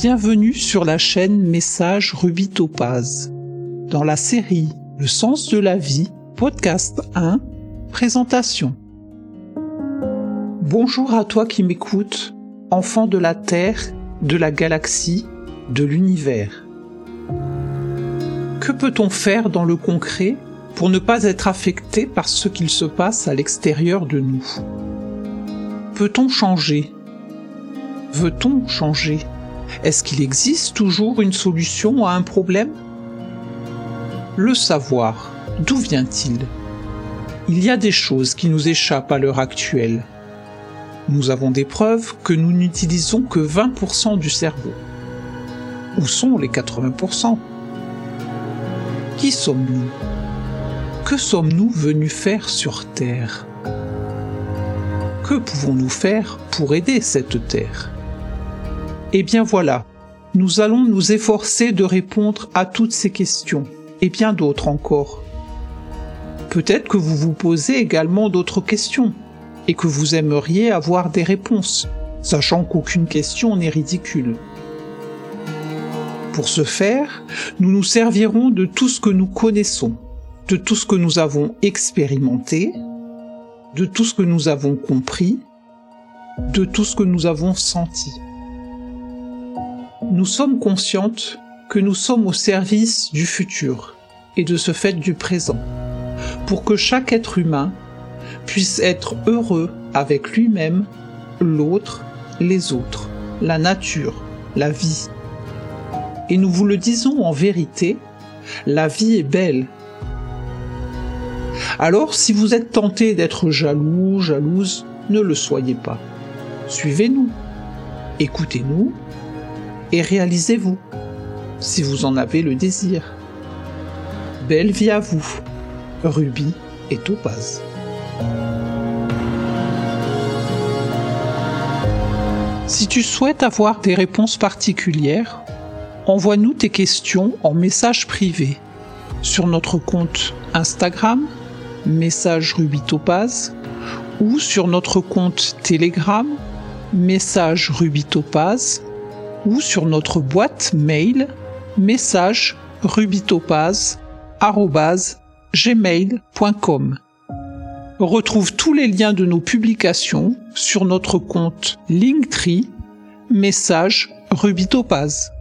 Bienvenue sur la chaîne Message Ruby Topaz. Dans la série Le sens de la vie, podcast 1, présentation. Bonjour à toi qui m'écoutes, enfant de la Terre, de la galaxie, de l'univers. Que peut-on faire dans le concret pour ne pas être affecté par ce qu'il se passe à l'extérieur de nous? Peut-on changer? Veut-on changer? Est-ce qu'il existe toujours une solution à un problème? Le savoir, d'où vient-il? Il y a des choses qui nous échappent à l'heure actuelle. Nous avons des preuves que nous n'utilisons que 20% du cerveau. Où sont les 80% Qui sommes-nous? Que sommes-nous venus faire sur Terre? Que pouvons-nous faire pour aider cette Terre? Eh bien voilà, nous allons nous efforcer de répondre à toutes ces questions, et bien d'autres encore. Peut-être que vous vous posez également d'autres questions, et que vous aimeriez avoir des réponses, sachant qu'aucune question n'est ridicule. Pour ce faire, nous nous servirons de tout ce que nous connaissons, de tout ce que nous avons expérimenté, de tout ce que nous avons compris, de tout ce que nous avons senti. Nous sommes conscientes que nous sommes au service du futur et de ce fait du présent, pour que chaque être humain puisse être heureux avec lui-même, l'autre, les autres, la nature, la vie. Et nous vous le disons en vérité, la vie est belle alors si vous êtes tenté d'être jaloux, jalouse, ne le soyez pas. Suivez-nous, écoutez-nous et réalisez-vous, si vous en avez le désir. Belle vie à vous, Ruby et Topaz. Si tu souhaites avoir des réponses particulières, envoie-nous tes questions en message privé sur notre compte Instagram message Ruby Topaz ou sur notre compte Telegram message Ruby Topaz ou sur notre boîte mail message gmail.com Retrouve tous les liens de nos publications sur notre compte Linktree message Ruby Topaz.